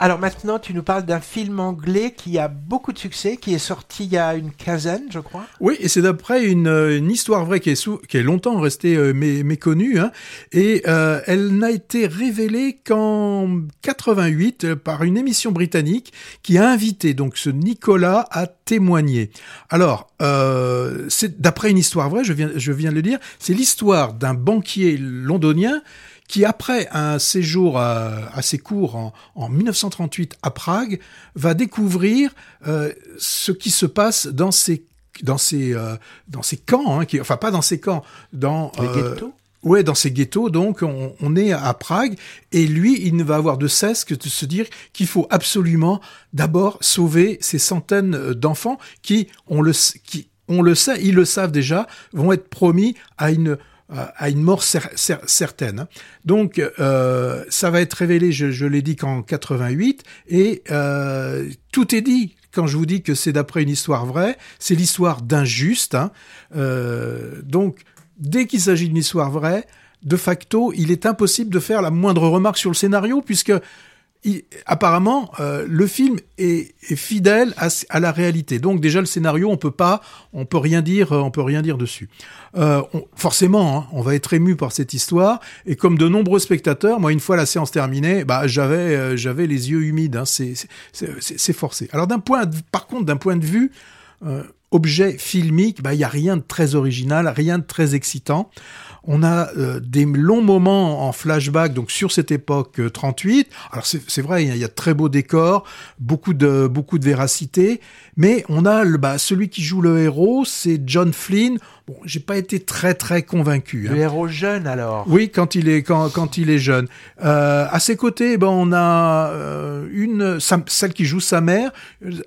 Alors maintenant, tu nous parles d'un film anglais qui a beaucoup de succès, qui est sorti il y a une quinzaine, je crois. Oui, et c'est d'après une, une, histoire vraie qui est, sous, qui est longtemps restée euh, mé, méconnue, hein, et euh, elle n'a été révélée qu'en 88 euh, par une émission britannique qui a invité donc ce Nicolas à témoigner. Alors, euh, c'est d'après une histoire vraie, je viens, je viens de le dire, c'est l'histoire d'un banquier londonien qui, après un séjour assez court en, en, 1938 à Prague, va découvrir euh, ce qui se passe dans ces dans ces euh, dans ces camps, hein, qui, enfin pas dans ces camps, dans les euh, ghettos? Ouais, dans ces ghettos, donc on, on, est à Prague, et lui, il ne va avoir de cesse que de se dire qu'il faut absolument d'abord sauver ces centaines d'enfants qui, on le, qui, on le sait, ils le savent déjà, vont être promis à une à une mort cer cer certaine. Donc, euh, ça va être révélé, je, je l'ai dit, qu'en 88, et euh, tout est dit. Quand je vous dis que c'est d'après une histoire vraie, c'est l'histoire d'un juste. Hein. Euh, donc, dès qu'il s'agit d'une histoire vraie, de facto, il est impossible de faire la moindre remarque sur le scénario, puisque apparemment, euh, le film est, est fidèle à, à, la réalité. Donc déjà le scénario, on peut pas, on peut rien dire, on peut rien dire dessus. Euh, forcément, hein, on va être ému par cette histoire. Et comme de nombreux spectateurs, moi, une fois la séance terminée, bah j'avais, euh, j'avais les yeux humides. Hein, c'est forcé. Alors d'un point, par contre, d'un point de vue euh, objet filmique, bah il y a rien de très original, rien de très excitant. On a euh, des longs moments en flashback, donc sur cette époque euh, 38. Alors c'est vrai, il y, a, y, a, très beaux décors, beaucoup de beaucoup de véracité, mais on a le, bah, celui qui joue le héros, c'est John Flynn. Bon, j'ai pas été très très convaincu. Le hein. héros jeune alors. Oui, quand il est quand, quand il est jeune. Euh, à ses côtés, ben on a euh, une sa, celle qui joue sa mère.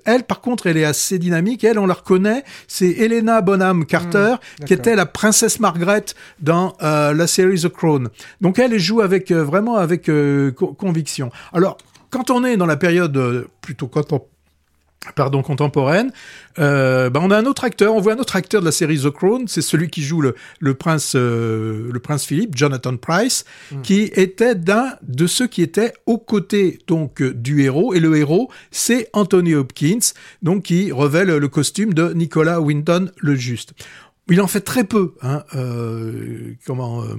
Elle, par contre, elle est assez dynamique. Elle, on la reconnaît. C'est Helena Bonham Carter, mmh, qui était la princesse Margaret dans euh, la série The Crown. Donc elle, joue avec euh, vraiment avec euh, conviction. Alors quand on est dans la période plutôt pardon, contemporaine, euh, ben on a un autre acteur, on voit un autre acteur de la série The Crown, c'est celui qui joue le, le prince euh, le prince Philippe, Jonathan Price, mm. qui était d'un de ceux qui étaient aux côtés donc du héros et le héros c'est Anthony Hopkins, donc qui revêt le, le costume de Nicolas Winton le Juste. Il en fait très peu, hein, euh, comment euh,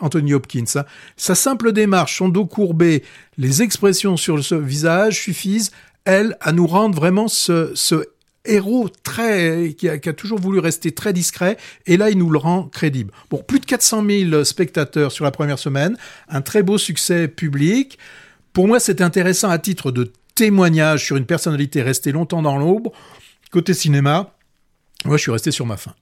Anthony Hopkins. Hein. Sa simple démarche, son dos courbé, les expressions sur ce visage suffisent elle, à nous rendre vraiment ce, héros très qui a, qui a, toujours voulu rester très discret et là il nous le rend crédible. Bon, plus de 400 000 spectateurs sur la première semaine, un très beau succès public. Pour moi, c'est intéressant à titre de témoignage sur une personnalité restée longtemps dans l'ombre. Côté cinéma, moi je suis resté sur ma faim.